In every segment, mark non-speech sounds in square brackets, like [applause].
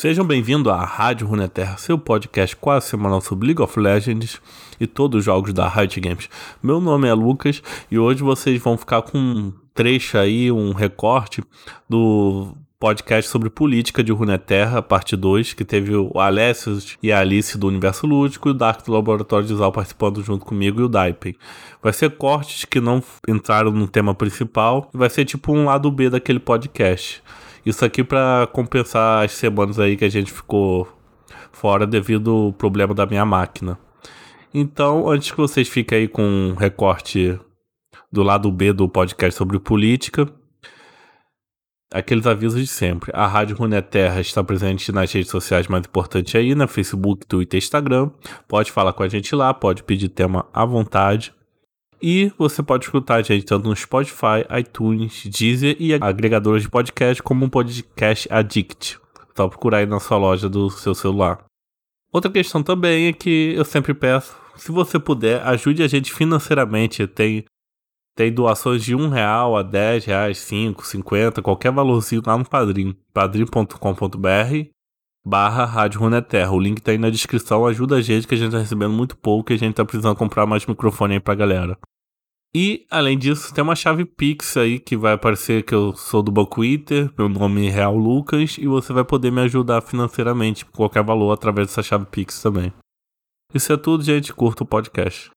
Sejam bem-vindos à Rádio Runeterra, seu podcast quase semanal sobre League of Legends e todos os jogos da Riot Games. Meu nome é Lucas e hoje vocês vão ficar com um trecho aí, um recorte do podcast sobre política de Runeterra, parte 2, que teve o Alessio e a Alice do Universo Lúdico e o Dark do Laboratório de Zal participando junto comigo e o Daipen. Vai ser cortes que não entraram no tema principal e vai ser tipo um lado B daquele podcast. Isso aqui para compensar as semanas aí que a gente ficou fora devido ao problema da minha máquina. Então, antes que vocês fiquem aí com um recorte do lado B do podcast sobre política, aqueles avisos de sempre. A Rádio Runeterra está presente nas redes sociais mais importantes aí, na Facebook, Twitter e Instagram. Pode falar com a gente lá, pode pedir tema à vontade. E você pode escutar a gente tanto no Spotify, iTunes, Deezer e agregadores de podcast como um podcast Addict. Só procurar aí na sua loja do seu celular. Outra questão também é que eu sempre peço, se você puder, ajude a gente financeiramente. Tem, tem doações de um real a 10 reais, 5, 50, qualquer valorzinho lá no Padrim. padrim.com.br barra Rádio Runeterra. O link tá aí na descrição. Ajuda a gente que a gente tá recebendo muito pouco e a gente tá precisando comprar mais microfone aí pra galera. E, além disso, tem uma chave Pix aí que vai aparecer que eu sou do Banco Inter, meu nome é Real Lucas, e você vai poder me ajudar financeiramente por qualquer valor através dessa chave Pix também. Isso é tudo, gente. Curta o podcast.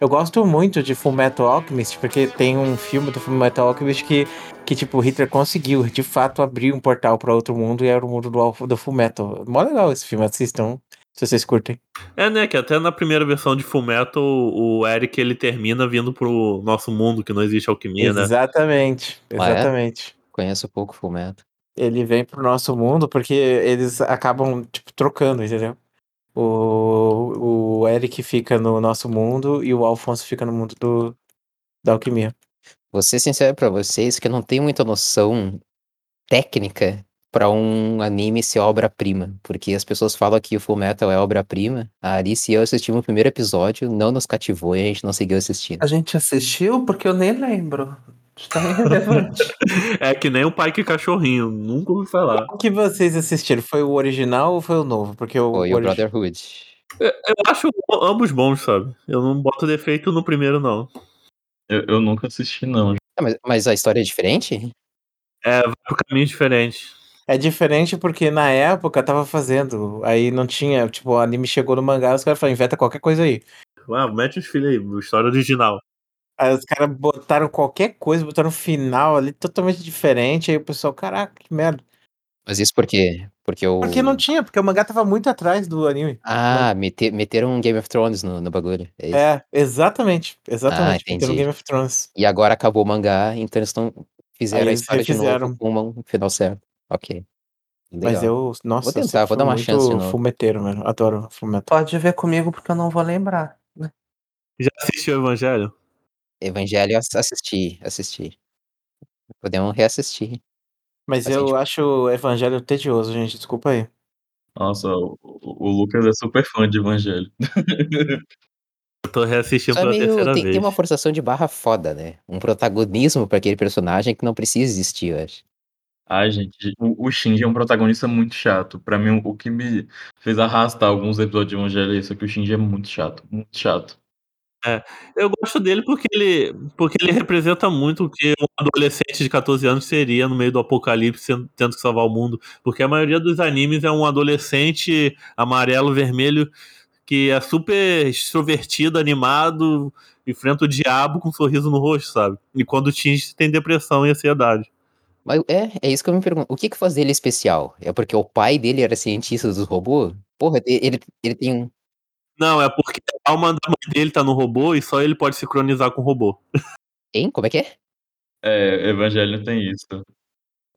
Eu gosto muito de Fullmetal Alchemist, porque tem um filme do Fullmetal Alchemist que, que tipo, Hitler conseguiu, de fato, abrir um portal para outro mundo e era o mundo do, do Fullmetal. Mó legal esse filme, assistam, se vocês curtem. É, né, que até na primeira versão de Fullmetal, o Eric, ele termina vindo pro nosso mundo, que não existe alquimia, né? Exatamente, exatamente. Ah, é? Conheço pouco Fullmetal. Ele vem pro nosso mundo porque eles acabam, tipo, trocando, entendeu? O, o Eric fica no nosso mundo e o Alfonso fica no mundo do, da alquimia. Vou ser sincero pra vocês que eu não tenho muita noção técnica para um anime ser obra-prima, porque as pessoas falam que o Full Metal é obra-prima. A Alice e eu assistimos o primeiro episódio, não nos cativou e a gente não seguiu assistindo. A gente assistiu porque eu nem lembro. Está irrelevante. [laughs] é que nem o pai que cachorrinho, nunca ouvi falar. O que vocês assistiram? Foi o original ou foi o novo? Porque o, foi o, o Brotherhood. Eu, eu, acho ambos bons, sabe? Eu não boto defeito no primeiro, não. Eu, eu nunca assisti, não. Ah, mas, mas, a história é diferente? É, vai por caminhos diferentes. É diferente porque na época tava fazendo, aí não tinha, tipo, o anime chegou no mangá, os caras falaram, inventa qualquer coisa aí. Ah, mete os filhos aí, história original. Aí os caras botaram qualquer coisa, botaram um final ali totalmente diferente. Aí o pessoal, caraca, que merda. Mas isso por quê? Porque o. Porque não tinha, porque o mangá tava muito atrás do anime. Ah, meter, meteram um Game of Thrones no, no bagulho. É, é, exatamente. Exatamente. Ah, meteram um Game of Thrones. E agora acabou o mangá, então eles estão. Fizeram a história refizeram. de novo com um final certo. Ok. Legal. Mas eu, nossa, vou tentar, vou dar uma chance. Fumeteiro, mano. Adoro fumeteiro. Pode ver comigo porque eu não vou lembrar. Né? Já assistiu o Evangelho? Evangelho assisti, assisti. Podemos reassistir. Mas eu gente... acho o Evangelho tedioso, gente. Desculpa aí. Nossa, o, o Lucas é super fã de Evangelho. [laughs] eu tô reassistindo Só pela meio, terceira tem, vez. Tem uma forçação de barra foda, né? Um protagonismo para aquele personagem que não precisa existir, eu acho. Ai, gente, o, o Shinji é um protagonista muito chato. Pra mim, o que me fez arrastar alguns episódios de Evangelho é isso, que o Shinji é muito chato, muito chato. É, eu gosto dele porque ele, porque ele representa muito o que um adolescente de 14 anos seria no meio do apocalipse tendo que salvar o mundo. Porque a maioria dos animes é um adolescente amarelo, vermelho, que é super extrovertido, animado, enfrenta o diabo com um sorriso no rosto, sabe? E quando tinge tem depressão e ansiedade. Mas é, é isso que eu me pergunto. O que que faz dele especial? É porque o pai dele era cientista dos robôs? Porra, ele, ele tem um. Não, é porque a alma da mãe dele tá no robô e só ele pode sincronizar com o robô. Hein? Como é que é? É, Evangelho tem isso.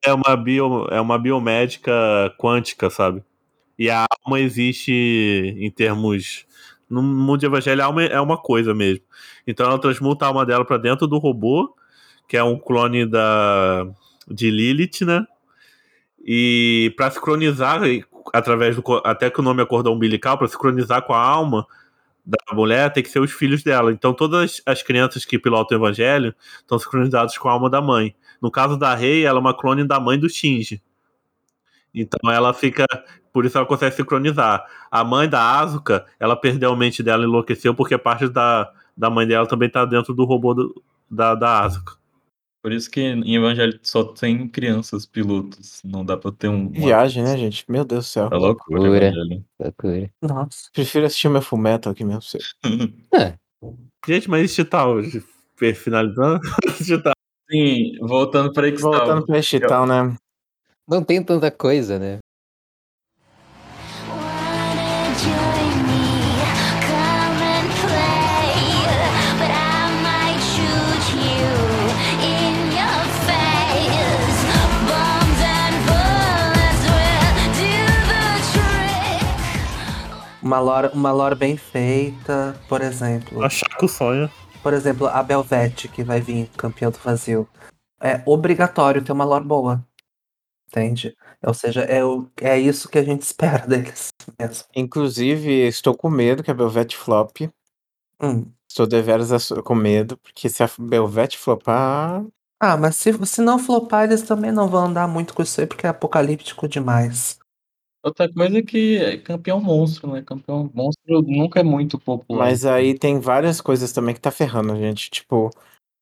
É uma, bio, é uma biomédica quântica, sabe? E a alma existe em termos. No mundo de Evangelho, a alma é uma coisa mesmo. Então ela transmuta a alma dela para dentro do robô, que é um clone da de Lilith, né? E para sincronizar através do até que o nome é cordão umbilical para sincronizar com a alma, da mulher tem que ser os filhos dela. Então todas as crianças que pilotam o evangelho estão sincronizadas com a alma da mãe. No caso da Rei, ela é uma clone da mãe do Shinji. Então ela fica. Por isso ela consegue sincronizar. A mãe da Asuka, ela perdeu a mente dela enlouqueceu porque parte da, da mãe dela também tá dentro do robô do, da, da Asuka. Por isso que em Evangelho só tem crianças pilotos. Não dá pra ter um. uma- Viagem, né, gente? Meu Deus do céu. É loucura, Loucura. Evangelho. Loucura. Nossa. Prefiro assistir meu Fullmetal aqui mesmo. [laughs] Gente, mas esse tal, finalizando, [laughs] esse tal. Sim, voltando pra. Voltando pra este tal, né? Não tem tanta coisa, né? Uma lore, uma lore bem feita, por exemplo. Achar que o sonho. Por exemplo, a Belvete, que vai vir campeão do vazio. É obrigatório ter uma lore boa. Entende? Ou seja, é, o, é isso que a gente [laughs] espera deles mesmo. Inclusive, estou com medo que a Belvete flop. Hum. Estou deveras com medo, porque se a Belvete flopar. Ah, mas se, se não flopar, eles também não vão andar muito com isso aí, porque é apocalíptico demais. Outra coisa é que é campeão monstro, né? Campeão monstro nunca é muito popular. Mas aí tem várias coisas também que tá ferrando, gente. Tipo,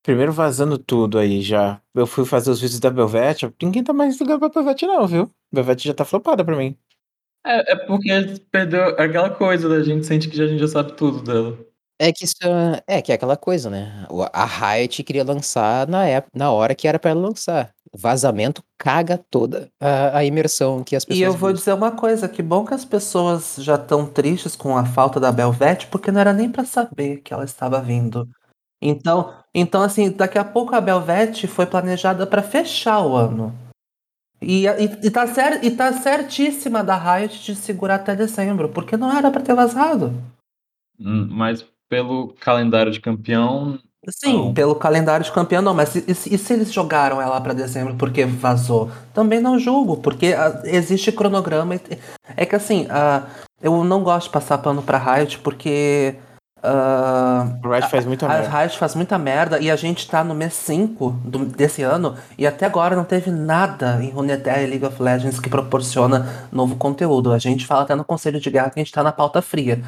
primeiro vazando tudo aí já. Eu fui fazer os vídeos da Belvete, ninguém tá mais ligando pra Belvete, não, viu? Belvete já tá flopada pra mim. É, é porque perdeu aquela coisa da gente sente que a gente já sabe tudo dela. É que isso é, é que é aquela coisa, né? O- A Riot queria lançar na, época, na hora que era pra ela lançar. O vazamento caga toda a, a imersão que as pessoas. E eu vou buscam. dizer uma coisa, que bom que as pessoas já estão tristes com a falta da Belvete, porque não era nem pra saber que ela estava vindo. Então, então assim, daqui a pouco a Belvete foi planejada pra fechar o ano. E, e, e, tá cer e tá certíssima da Riot de segurar até dezembro, porque não era pra ter vazado. Hum, Mas pelo calendário de campeão, Sim, Não. pelo calendário de campeão, não, mas e, e se- e se eles jogaram ela pra dezembro porque vazou? Também não julgo, porque ah, existe cronograma. e É que assim, ah, eu não gosto de passar pano pra Riot porque. O Riot faz muita a merda. Riot faz muita merda e a gente tá no mês 5 do- desse ano e até agora não teve nada em Runeterra e League of Legends que proporciona novo conteúdo. A gente fala até no Conselho de Guerra que a gente tá na pauta fria.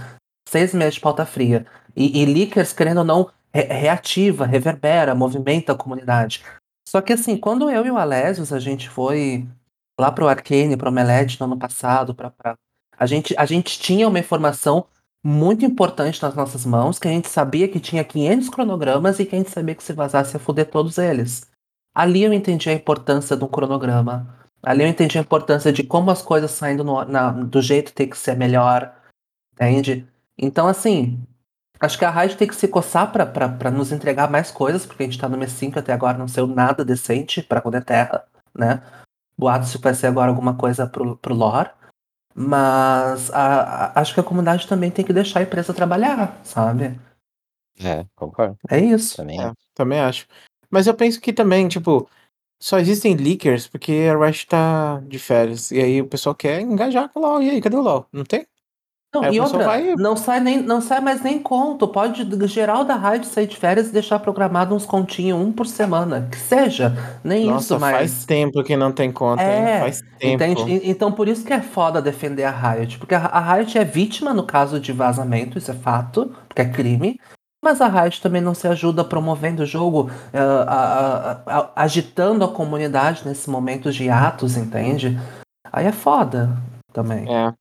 Seis meses de pauta fria. E, e Leakers, querendo ou não, re- reativa, reverbera, movimenta a comunidade. Só que assim, quando eu e o Alésios, a gente foi lá pro Arcane, pro Omelete no ano passado, pra, pra- A, gente, a gente tinha uma informação muito importante nas nossas mãos, que a gente sabia que tinha 500 cronogramas e que a gente sabia que se vazasse ia foder todos eles. Ali eu entendi a importância de um cronograma. Ali eu entendi a importância de como as coisas saindo no- na- do jeito tem que ser melhor. Entende? Então, assim, acho que a Riot tem que se coçar pra nos entregar mais coisas, porque a gente tá no mês 5 até agora não saiu nada decente pra Terra, né? Boatos se vai ser agora alguma coisa pro, pro lore. Mas a- a- acho que a comunidade também tem que deixar a empresa trabalhar, sabe? É, concordo. É isso. Também. É, também acho. Mas eu penso que também, tipo, só existem leakers porque a Riot tá de férias. E aí o pessoal quer engajar com o LoL. E aí, cadê o LoL? Não tem? Não, Aí e outra, vai- não, sai nem, não sai mais nem conto. Pode, geral da Riot sair de férias e deixar programado uns continhos, um por semana. Que seja. Nem Nossa, isso mais. faz tempo que não tem conta, É, hein? Faz tempo. Entende? Então por isso que é foda defender a Riot. Porque a a Riot é vítima no caso de vazamento, isso é fato, porque é crime. Mas a Riot também não se ajuda promovendo o jogo, a- a- a- agitando a comunidade nesses momentos de atos, entende? Aí é foda também. É.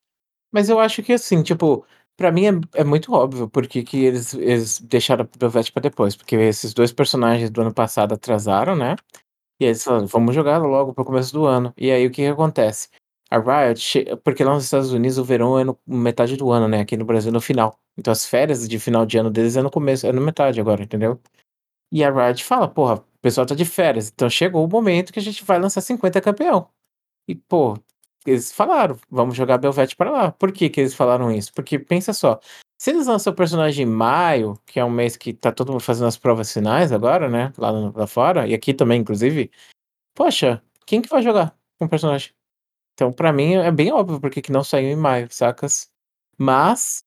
Mas eu acho que assim, tipo, pra mim é, é muito óbvio porque que eles, eles deixaram o Belvete pra depois. Porque esses dois personagens do ano passado atrasaram, né? E eles falaram, vamos jogar logo pro começo do ano. E aí o que que acontece? A Riot, porque lá nos Estados Unidos o verão é no metade do ano, né? Aqui no Brasil no final. Então as férias de final de ano deles é no começo, é no metade agora, entendeu? E a Riot fala, porra, o pessoal tá de férias, então chegou o momento que a gente vai lançar 50 campeão. E, pô, eles falaram, vamos jogar Belvete para lá. Por que que eles falaram isso? Porque pensa só, se eles lançam o personagem em maio, que é um mês que tá todo mundo fazendo as provas finais agora, né? Lá, lá fora, e aqui também, inclusive, poxa, quem que vai jogar com o personagem? Então, pra mim, é bem óbvio porque que não saiu em maio, sacas? Mas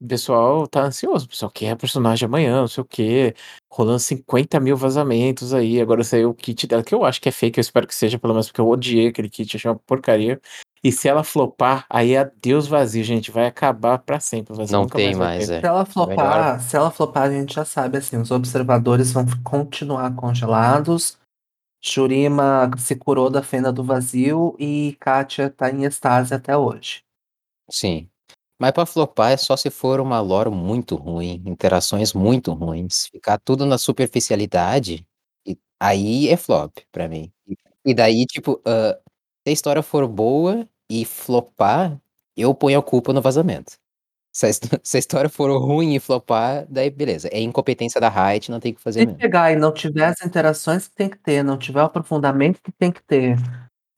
o pessoal tá ansioso, o pessoal quer personagem amanhã, não sei o quê, rolando 50 mil vazamentos aí, agora saiu o kit dela, que eu acho que é fake, eu espero que seja, pelo menos porque eu odiei aquele kit, achei uma porcaria. E se ela flopar, aí é Deus vazio, gente, vai acabar pra sempre. o vazio Não nunca tem vai mais, ter. é. Se ela flopar, Melhor. se ela flopar, a gente já sabe, assim, os observadores vão continuar congelados. Shurima se curou da fenda do vazio e Katia tá em estase até hoje. Sim. Mas pra flopar é só se for uma lore muito ruim, interações muito ruins. Ficar tudo na superficialidade, e aí é flop pra mim. E- E daí, tipo, ah, se a história for boa e flopar, eu ponho a culpa no vazamento. Se a, [laughs] se a história for ruim e flopar, daí beleza. É incompetência da Riot, não tem o que fazer Se mesmo. pegar e não tiver as interações que tem que ter, não tiver o aprofundamento que tem que ter,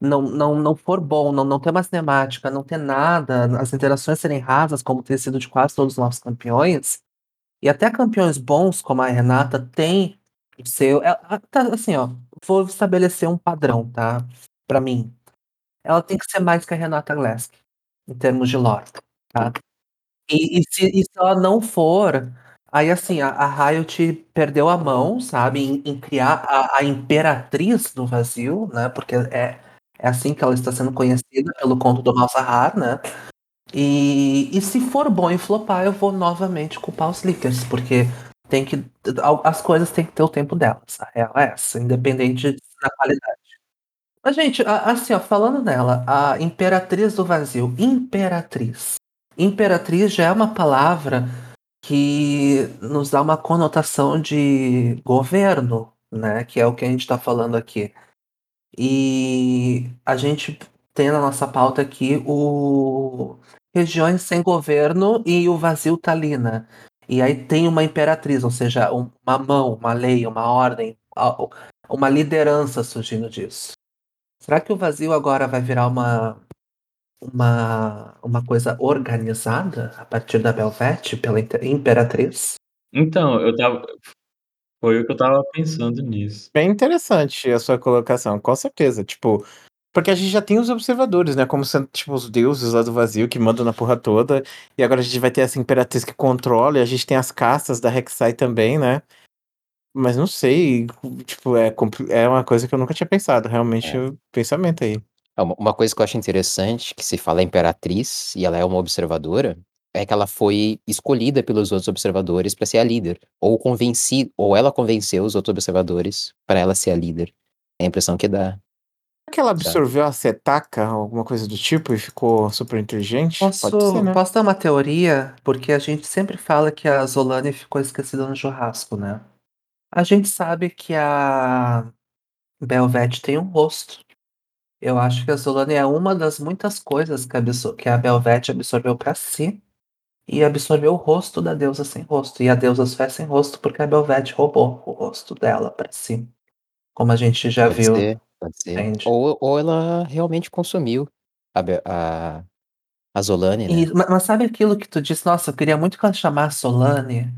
não, não, não for bom, não, não ter uma cinemática, não ter nada, as interações serem rasas, como tem sido de quase todos os nossos campeões, e até campeões bons, como a Renata, tem o seu. ela- tá, assim, ó, vou estabelecer um padrão, tá? Pra mim. Ela tem que ser mais que a Renata Glesk, em termos de lore, tá? E, e se, e se ela não for, aí assim, a, a Riot perdeu a mão, sabe, em, em criar a, a Imperatriz do Vazio, né? Porque é, é assim que ela está sendo conhecida pelo conto do Malzahar, né? E, e se for bom em flopar, eu vou novamente culpar os leakers, porque tem que. As coisas têm que ter o tempo delas. A real é essa, independente da qualidade. Mas, gente, assim, ó, falando nela, a Imperatriz do Vazio, Imperatriz. Imperatriz já é uma palavra que nos dá uma conotação de governo, né? Que é o que a gente está falando aqui. E a gente tem na nossa pauta aqui o regiões sem governo e o vazio Talina. E aí tem uma imperatriz, ou seja, um- uma mão, uma lei, uma ordem, uma liderança surgindo disso. Será que o vazio agora vai virar uma uma, uma coisa organizada a partir da Belvete pela Imperatriz? Então, eu tava. Foi o que eu tava pensando nisso. Bem interessante a sua colocação, com certeza. Tipo, porque a gente já tem os observadores, né? Como sendo, tipo, os deuses lá do vazio que mandam na porra toda. E agora a gente vai ter essa imperatriz que controla. E a gente tem as castas da Rek'Sai também, né? Mas não sei, tipo, é, é uma coisa que eu nunca tinha pensado. Realmente, É. o pensamento aí. Uma uma coisa que eu acho interessante, que se fala imperatriz e ela é uma observadora, é que ela foi escolhida pelos outros observadores para ser a líder, ou convenci, ou ela convenceu os outros observadores para ela ser a líder. É a impressão que dá. Será que ela absorveu a Setaka, alguma coisa do tipo, e ficou super inteligente? Posso, Pode ser, né? posso dar uma teoria? Porque a gente sempre fala que a Zolane ficou esquecida no churrasco, né? A gente sabe que a Belvete tem um rosto. Eu acho que a Zolane é uma das muitas coisas que a, que a Belvete absorveu pra si e absorveu o rosto da deusa sem rosto. E a deusa só é sem rosto porque a Belvete roubou o rosto dela pra si. Como a gente já Pode viu. ser, pode ser. Ou, ou ela realmente consumiu a, a, a Zolane, né? E- ma- mas sabe aquilo que tu disse? Nossa, eu queria muito que ela chamasse Solane.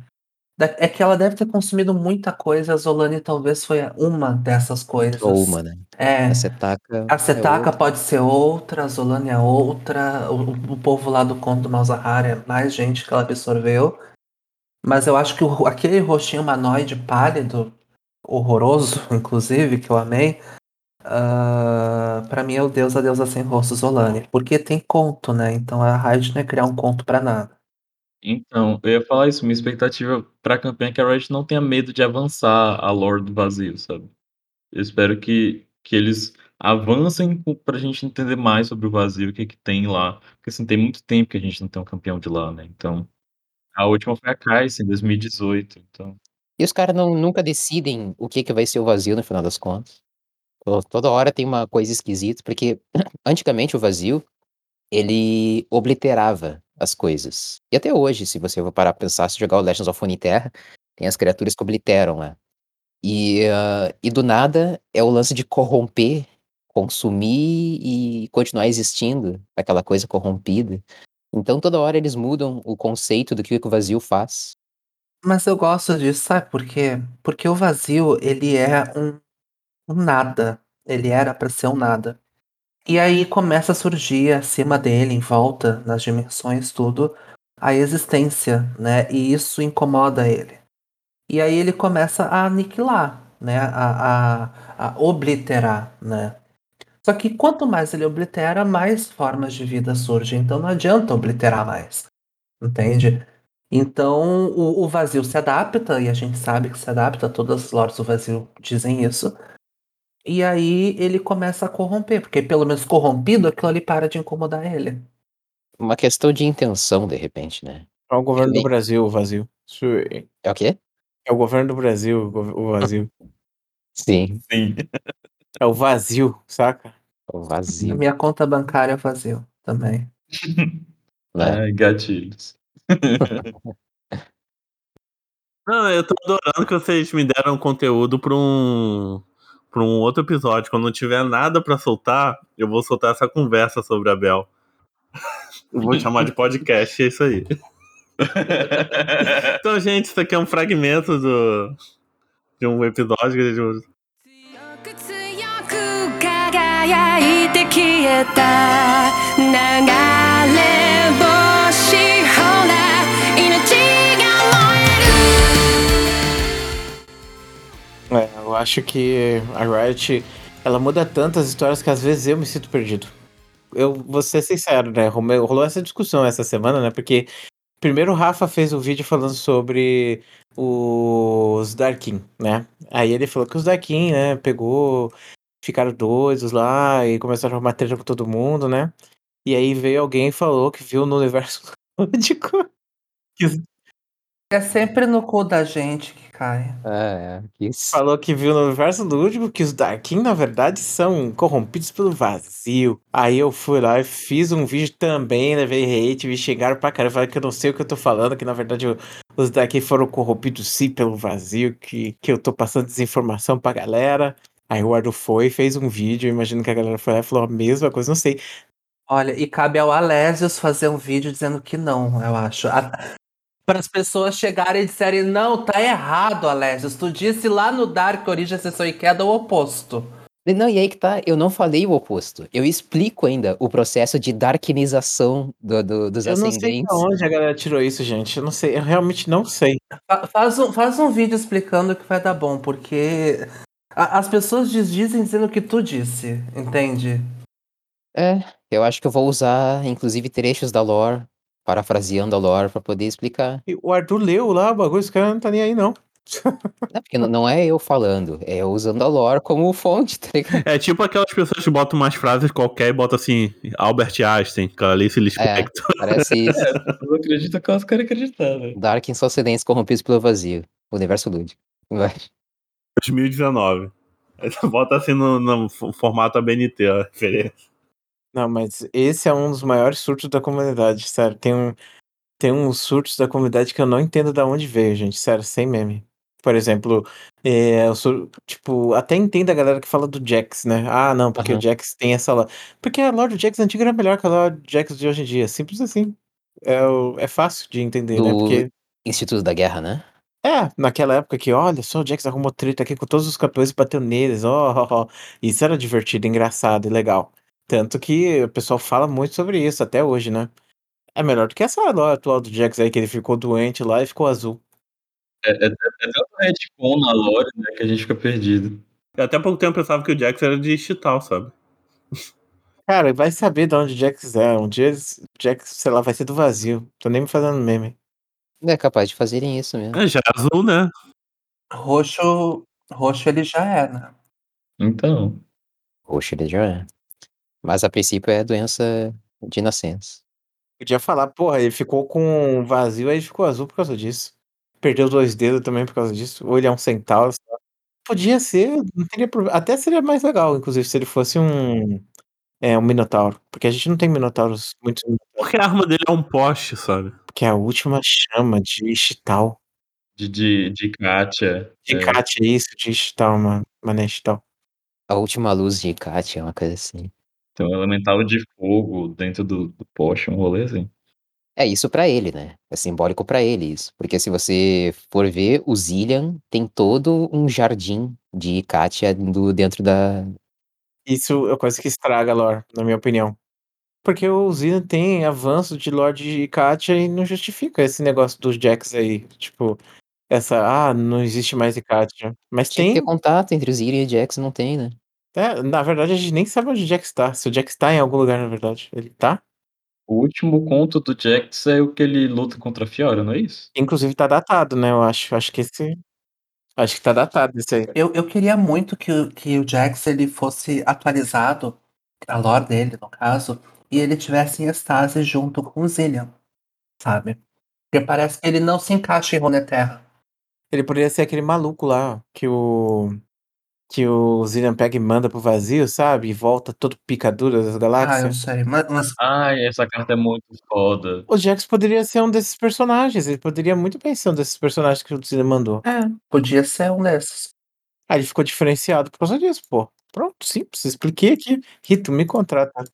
É que ela deve ter consumido muita coisa. A Zolane talvez foi uma dessas coisas. Ou uma, né? É. A Setaka. A é Setaka outra. pode ser outra, a Zolane é outra. O, o povo lá do conto do Malzahar é mais gente que ela absorveu. Mas eu acho que o- aquele rostinho humanoide pálido, horroroso, [laughs] inclusive, que eu amei, ah, pra mim é o Deus, a deusa sem rosto Zolane. Porque tem conto, né? Então a Riot não ia criar um conto pra nada. Então, eu ia falar isso, minha expectativa pra campanha é que a Riot não tenha medo de avançar a lore do vazio, sabe? Eu espero que, que eles avancem pra gente entender mais sobre o vazio, o que que tem lá. Porque assim, tem muito tempo que a gente não tem um campeão de lá, né? Então, a última foi a Kai'Sa em 2018, então... E os caras não, nunca decidem o que, que vai ser o vazio no final das contas. To- Toda hora tem uma coisa esquisita, porque [clears throat] antigamente o vazio, ele obliterava as coisas. E até hoje, se você for parar pra pensar, se jogar o Legends of Runeterra, tem as criaturas que obliteram lá. E, ah, e do nada é o lance de corromper, consumir e continuar existindo, aquela coisa corrompida. Então toda hora eles mudam o conceito do que o vazio faz. Mas eu gosto disso, sabe por quê? Porque o vazio, ele é um, um nada. Ele era pra ser um nada. E aí começa a surgir acima dele, em volta, nas dimensões, tudo, a existência, né? E isso incomoda ele. E aí ele começa a aniquilar, né? A, a, a obliterar, né? Só que quanto mais ele oblitera, mais formas de vida surgem. Então não adianta obliterar mais. Entende? Então o, o vazio se adapta, e a gente sabe que se adapta, todas as lords do vazio dizem isso. E aí ele começa a corromper, porque pelo menos corrompido, aquilo ali para de incomodar ele. Uma questão de intenção, de repente, né? É o governo do Brasil, o vazio. É É o quê? é o governo do Brasil, o vazio. Sim, Sim. É o vazio, saca? o A vazio. minha conta bancária é vazio também. [laughs] Né? Ai, gatilhos. [laughs] Não, eu tô adorando que vocês me deram conteúdo pra um, pra um outro episódio. Quando não tiver nada pra soltar, eu vou soltar essa conversa sobre a Bel. Eu vou chamar de podcast, é isso aí. [laughs] Então, gente, isso aqui é um fragmento do, de um episódio que a gente 強く強く輝いて消えた流れ星 É, eu acho que a Riot, ela muda tantas histórias que às vezes eu me sinto perdido. Eu vou ser sincero, né? Rolou essa discussão essa semana, né? Porque primeiro o Rafa fez um vídeo falando sobre os Darkin, né? Aí ele falou que os Darkin, né, pegou, ficaram doidos lá e começaram a arrumar treta com todo mundo, né? E aí veio alguém e falou que viu no universo [laughs] lúdico que os É sempre no cu da gente que cai. Ah, é. Isso. Falou que viu no universo lúdico que os Darkin, na verdade, são corrompidos pelo vazio. Aí eu fui lá e fiz um vídeo também, levei hate, me xingaram pra caramba, falaram que eu não sei o que eu tô falando, que na verdade os Darkin foram corrompidos sim pelo vazio, que, que eu tô passando desinformação pra galera. Aí o Ardo foi, fez um vídeo, imagino que a galera foi lá e falou a mesma coisa, não sei. Olha, e cabe ao Alésios fazer um vídeo dizendo que não, eu acho. Para as pessoas chegarem e disserem, não, tá errado, Alésios. Tu disse lá no Dark Origem Ascensão e Queda o oposto. Não, e aí que tá, eu não falei o oposto. Eu explico ainda o processo de darkinização do, do- dos Eu não sei de ascendentes. onde a galera tirou isso, gente. Eu não sei, eu realmente não sei. Fa- Faz um, faz um vídeo explicando que vai dar bom, porque a- as pessoas diz- dizem dizendo o que tu disse, entende? É, eu acho que eu vou usar, inclusive, trechos da lore, parafraseando a lore, pra poder explicar. E o Arthur leu lá o bagulho, esse cara não tá nem aí, não. Não, porque não- não é eu falando, é eu usando a lore como fonte, tá ligado? É tipo aquelas pessoas que botam umas frases qualquer e botam assim, Albert Einstein, Clarice Lispector. Parece isso. [laughs] As pessoas acreditam que elas querem acreditar, né? Dark em acidentes corrompidos pelo vazio. Universo lúdico. Vai. 2019. Aí você bota assim no, no formato ABNT a referência. Não, mas esse é um dos maiores surtos da comunidade, sério. Tem, um, tem uns surtos da comunidade que eu não entendo de onde veio, gente, sério, sem meme. Por exemplo, é, eu sou, tipo, até entendo a galera que fala do Jax, né? Ah, não, porque Aham. o Jax tem essa lá. Porque a lore do Jax antiga era melhor que a lore do Jax de hoje em dia. Simples assim. É, o- é fácil de entender, né? Do- Porque Instituto da Guerra, né? É, naquela época que, olha só, o Jax arrumou treta aqui com todos os campeões e bateu neles, ó, ó, ó. Isso era divertido, engraçado e legal. Tanto que o pessoal fala muito sobre isso até hoje, né? É melhor do que essa lore atual do Jax aí, que ele ficou doente lá e ficou azul. É, é, é tanto retcon na lore, né, que a gente fica perdido. Eu até pouco tempo pensava que o Jax era digital, sabe? Cara, vai saber de onde o Jax é. Um dia o Jax, sei lá, vai ser do vazio. Tô nem me fazendo meme. É capaz de fazerem isso mesmo. É, já é azul, né? Roxo, roxo ele já é, né? Então, Roxo ele já é. Mas a princípio é doença de nascença. Podia falar, porra, ele ficou com vazio, aí ele ficou azul por causa disso. Perdeu dois dedos também por causa disso. Ou ele é um centauro. sei lá. Podia ser, não teria problema. Até seria mais legal, inclusive, se ele fosse um. É, um Minotauro. Porque a gente não tem Minotauros muito. [laughs] Porque a arma dele é um poste, sabe? Porque é a última chama de Ishtal. de, de, de Katia. De é, Kat, é isso, de Ishtal, mano. Mané Ishtal. A última luz de Kat é uma coisa assim. Tem um elemental de fogo dentro do, do poste, um rolê assim. É isso pra ele, né? É simbólico pra ele isso. Porque se você for ver, o Zillian tem todo um jardim de Katia do, dentro da. Isso é coisa que estraga a lore, na minha opinião. Porque o Zina tem avanço de Lorde e Katia e não justifica esse negócio dos Jacks aí. Tipo, essa, ah, não existe mais Katia. Mas Tinha que ter tem. contato entre o Zira e o Jax, não tem, né? É, na verdade, a gente nem sabe onde o Jax tá. Se o Jax tá em algum lugar, na verdade. Ele tá? O último conto do Jax é o que ele luta contra a Fiora, não é isso? Inclusive tá datado, né? Eu acho. Acho que esse. Acho que tá datado esse aí. Eu, eu queria muito que, o- que o Jax ele fosse atualizado, a lore dele, no caso, e ele tivesse em estase junto com o Zillion, sabe? Porque parece que ele não se encaixa em Runeterra. Ele poderia ser aquele maluco lá que o. Que o Zillian pega e manda pro vazio, sabe? E volta todo picadura das Ah, eu galáxias. sei. Mas, mas Ai, essa carta é muito foda. O Jax poderia ser um desses personagens. Ele poderia muito bem ser um desses personagens que o Zillian mandou. é, podia ser um desses. Aí ele ficou diferenciado por causa disso, pô. Pronto, simples. Expliquei aqui. Rito, me contrata.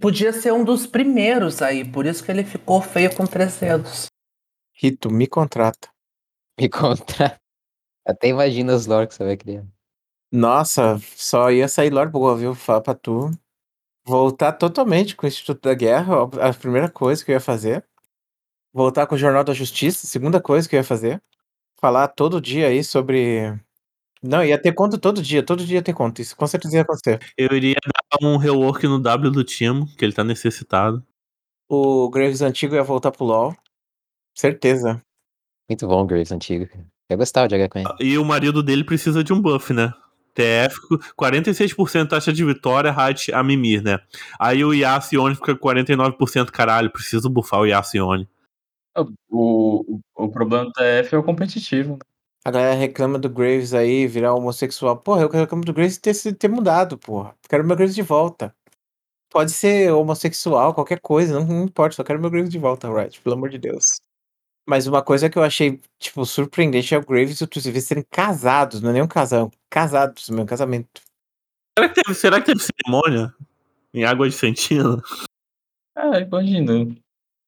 Podia ser um dos primeiros aí, por isso que ele ficou feio com três dedos. Rito, me contrata. [laughs] Me contra. Até imagina os lore que você vai criar. Nossa, só ia sair Lord boa, viu? Fala pra tu. Voltar totalmente com o Instituto da Guerra, ó, a primeira coisa que eu ia fazer. Voltar com o Jornal da Justiça, segunda coisa que eu ia fazer. Falar todo dia aí sobre. Não, ia ter conto todo dia, todo dia ia ter conto. Isso com certeza ia acontecer. Eu iria dar um rework no W do Timo, que ele tá necessitado. O Graves antigo ia voltar pro LoL. Certeza. Muito bom o Graves antigo. Eu gostava de jogar com ele. E o marido dele precisa de um buff, né? TF, 46% taxa de vitória, Hat a Mimir, né? Aí o Yasione fica com 49%, caralho, preciso buffar o Yasione. O, o, o problema do TF é o competitivo. né? A galera reclama do Graves aí virar homossexual. Porra, eu reclamo do Graves ter, se- ter mudado, porra. Quero meu Graves de volta. Pode ser homossexual, qualquer coisa, não, não importa, só quero meu Graves de volta, Riot, pelo amor de Deus. Mas uma coisa que eu achei, tipo, surpreendente é o Graves e o Tuziv serem casados, não é nem um casal, casados, meu casamento. Será que teve, será que teve cerimônia? Em água de Sentina? É, imagina.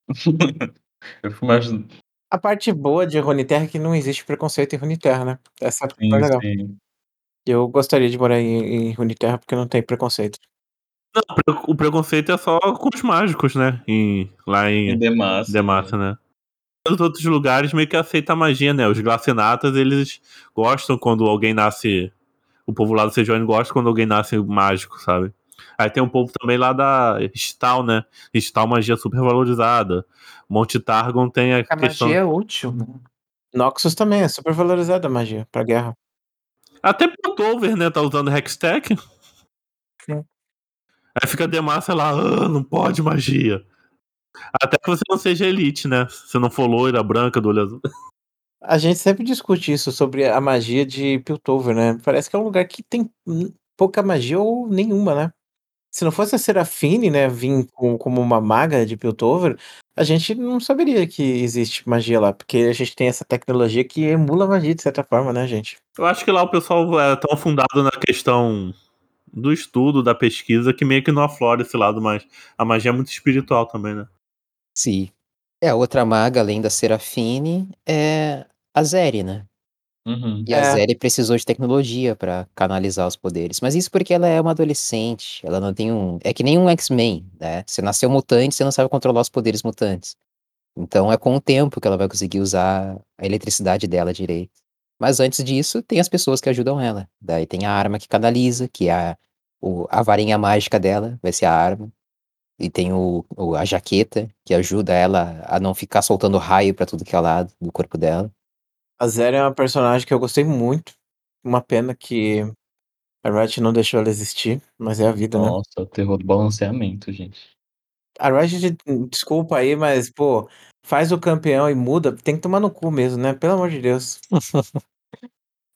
[laughs] eu fico imaginando. A parte boa de Runeterra é que não existe preconceito em Runeterra, né? Essa é Sim, mais legal. sim. Eu gostaria de morar em, em Runeterra porque não tem preconceito. Não, o preconceito é só com os mágicos, né? Em, lá Em em Demacia. Demacia, né? Os outros lugares meio que aceitam a magia, né? Os glacenatas, eles gostam quando alguém nasce. O povo lá do Sejuani gosta quando alguém nasce mágico, sabe? Aí tem um povo também lá da Stal, né? Stal, magia super valorizada. Monte Targon tem a, A questão. magia é útil, né? Noxus também é super valorizada a magia pra guerra. Até Piltover, né? Tá usando Hextech. Sim. Aí fica Demacia lá, ah, não pode magia. Até que você não seja elite, né? Se não for loira, branca, do olho azul. [laughs] A gente sempre discute isso sobre a magia de Piltover, né? Parece que é um lugar que tem pouca magia ou nenhuma, né? Se não fosse a Serafine, né, vir com- como uma maga de Piltover, a gente não saberia que existe magia lá, porque a gente tem essa tecnologia que emula magia de certa forma, né, gente? Eu acho que lá o pessoal é tão afundado na questão do estudo, da pesquisa, que meio que não aflora esse lado, mas a magia é muito espiritual também, né? Sim. É, a outra maga, além da Serafine, é a Zeri, né? Uhum. E a É. Zeri precisou de tecnologia pra canalizar os poderes. Mas isso porque ela é uma adolescente. Ela não tem um. É que nem um X-Men, né? Você nasceu mutante, você não sabe controlar os poderes mutantes. Então é com o tempo que ela vai conseguir usar a eletricidade dela direito. Mas antes disso, tem as pessoas que ajudam ela. Daí tem a arma que canaliza, que é a, o- a varinha mágica dela, vai ser a arma. E tem o, o- a jaqueta, que ajuda ela a não ficar soltando raio pra tudo que é lado do corpo dela. A Zera é uma personagem que eu gostei muito. Uma pena que a Riot não deixou ela existir, mas é a vida, né? Nossa, o terror do balanceamento, gente. A Riot, desculpa aí, mas, pô, faz o campeão e muda, tem que tomar no cu mesmo, né? Pelo amor de Deus. [laughs]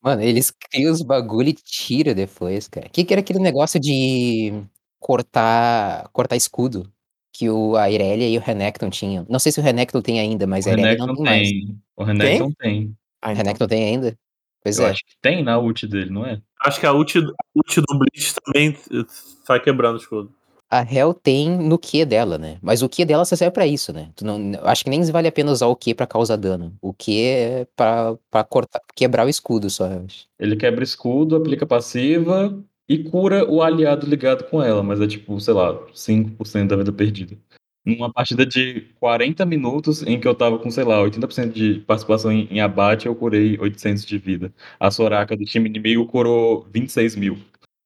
Mano, eles criam os bagulho e tira depois, cara. O que, que era aquele negócio de cortar cortar escudo que o, a Irelia e o Renekton tinham? Não sei se o Renekton tem ainda, mas O a Irelia Renekton não tem mais. tem. O Renekton tem. Ah, O então. Renekton tem ainda? Pois Eu é. acho que tem na ult dele, não é? Acho que a ult, a ult do Blitz também eh, sai quebrando o escudo. A Hel tem no Q dela, né? Mas o Q dela só serve pra isso, né? Tu não, eu acho que nem vale a pena usar o Q pra causar dano. O Q é pra, pra cortar, quebrar o escudo só, eu acho. Ele quebra escudo, aplica passiva e cura o aliado ligado com ela, mas é tipo, sei lá, 5% da vida perdida. Numa partida de 40 minutos em que eu tava com, sei lá, 80% de participação em, em abate, eu curei 800 de vida. A Soraka do time inimigo curou 26 mil.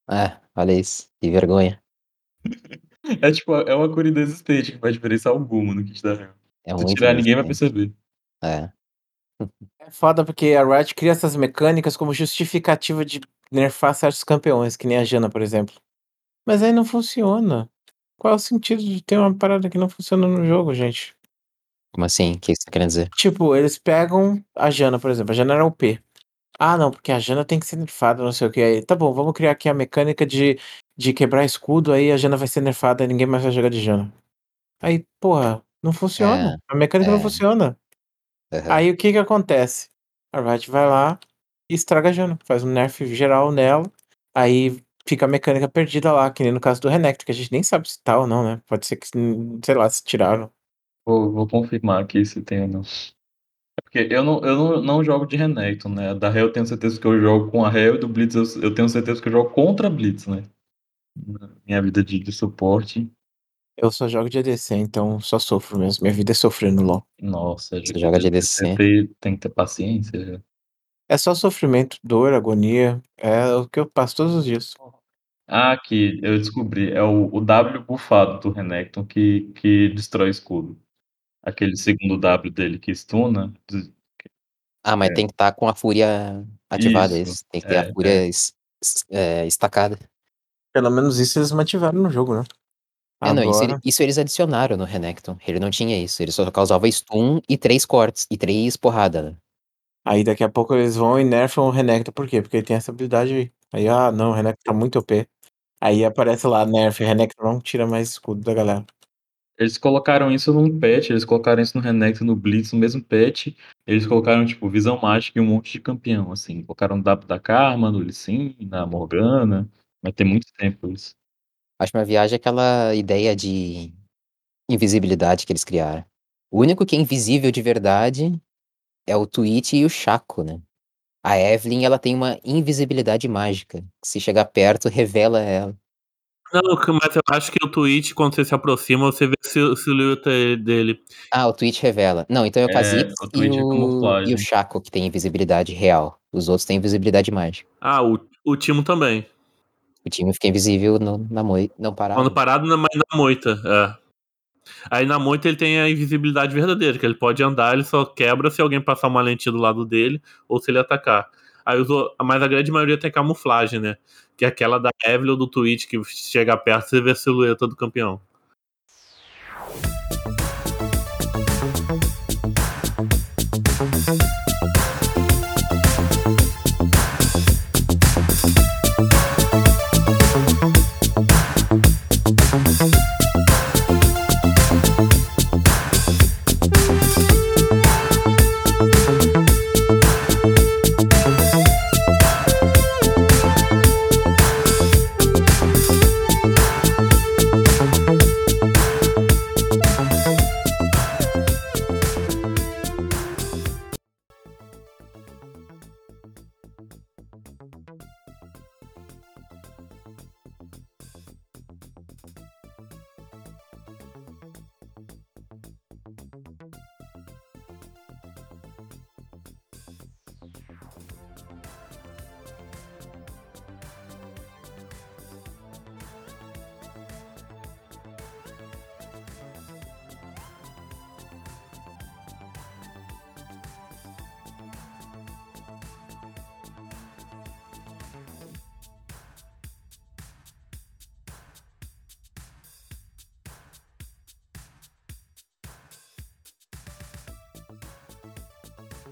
Ah, olha isso. Que vergonha. [laughs] É tipo, é uma cura inexistente que faz diferença alguma no kit da Hel. É Se tirar, ninguém vai perceber. É. É foda porque a Riot cria essas mecânicas como justificativa de nerfar certos campeões, que nem a Jana, por exemplo. Mas aí não funciona. Qual é o sentido de ter uma parada que não funciona no jogo, gente? Como assim? O que você tá querendo dizer? Tipo, eles pegam a Jana, por exemplo. A Jana era OP. Ah, não, porque a Jana tem que ser nerfada, não sei o que. Aí, tá bom, vamos criar aqui a mecânica de, de quebrar escudo, aí a Jana vai ser nerfada e ninguém mais vai jogar de Jana. Aí, porra, não funciona. a mecânica não é. funciona. Aham. Aí o que que acontece? A Riot vai lá e estraga a Jana, faz um nerf geral nela, aí fica a mecânica perdida lá, que nem no caso do Renekton, que a gente nem sabe se tá ou não, né? Pode ser que, sei lá, se tiraram. Vou, vou confirmar aqui se tem ou não. É porque eu não, eu não, não jogo de Renekton, né? Da Hell eu tenho certeza que eu jogo com a Hell e do Blitz eu, eu tenho certeza que eu jogo contra a Blitz, né? Na minha vida de, de suporte. Eu só jogo de ADC, então só sofro mesmo. Minha vida é sofrer no LoL. Nossa, Você joga de ADC. Tem que ter paciência. É só sofrimento, dor, agonia. É o que eu passo todos os dias. Ah, aqui, eu descobri. É o, o W bufado do Renekton que, que destrói escudo. Aquele segundo W dele que stuna. des- Ah, mas É. tem que estar com a fúria ativada, Isso, isso. Tem que ter é, a fúria es- es- é, estacada. Pelo menos isso eles mantiveram no jogo, né? É, não, isso, ele- Agora, isso eles adicionaram no Renekton. Ele não tinha isso. Ele só causava stun e três cortes. E três porrada, né? Aí daqui a pouco eles vão e nerfam o Renekton. Por quê? Porque ele tem essa habilidade aí. Aí, ah, não, o Renekton tá muito OP. Aí aparece lá, nerf, Renekton não tira mais escudo da galera. Eles colocaram isso num patch, eles colocaram isso no Renekton, no Blitz, no mesmo patch. Eles colocaram, tipo, visão mágica e um monte de campeão, assim. Colocaram o W da Karma, no Lee Sin, na Morgana. Mas tem muito tempo isso. Acho uma viagem aquela ideia de invisibilidade que eles criaram. O único que é invisível de verdade é o Twitch e o Chaco, né? A Evelyn, ela tem uma invisibilidade mágica. Se chegar perto, revela ela. Não, mas eu acho que o Twitch, quando você se aproxima, você vê a sil- silhueta dele. Ah, o Twitch revela. Não, então é o É, o e, é o... e o Chaco que tem invisibilidade real. Os outros têm invisibilidade mágica. Ah, o, o Timo também. O time fica invisível no, na moita. Não parado. Quando parado, mas na moita. É. Aí na moita ele tem a invisibilidade verdadeira, que ele pode andar, ele só quebra se alguém passar uma lentinha do lado dele ou se ele atacar. Aí os o- mas a grande maioria tem camuflagem, né? Que é aquela da Evelyn ou do Twitch, que chega perto e vê a silhueta do campeão.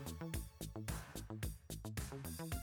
Thank you.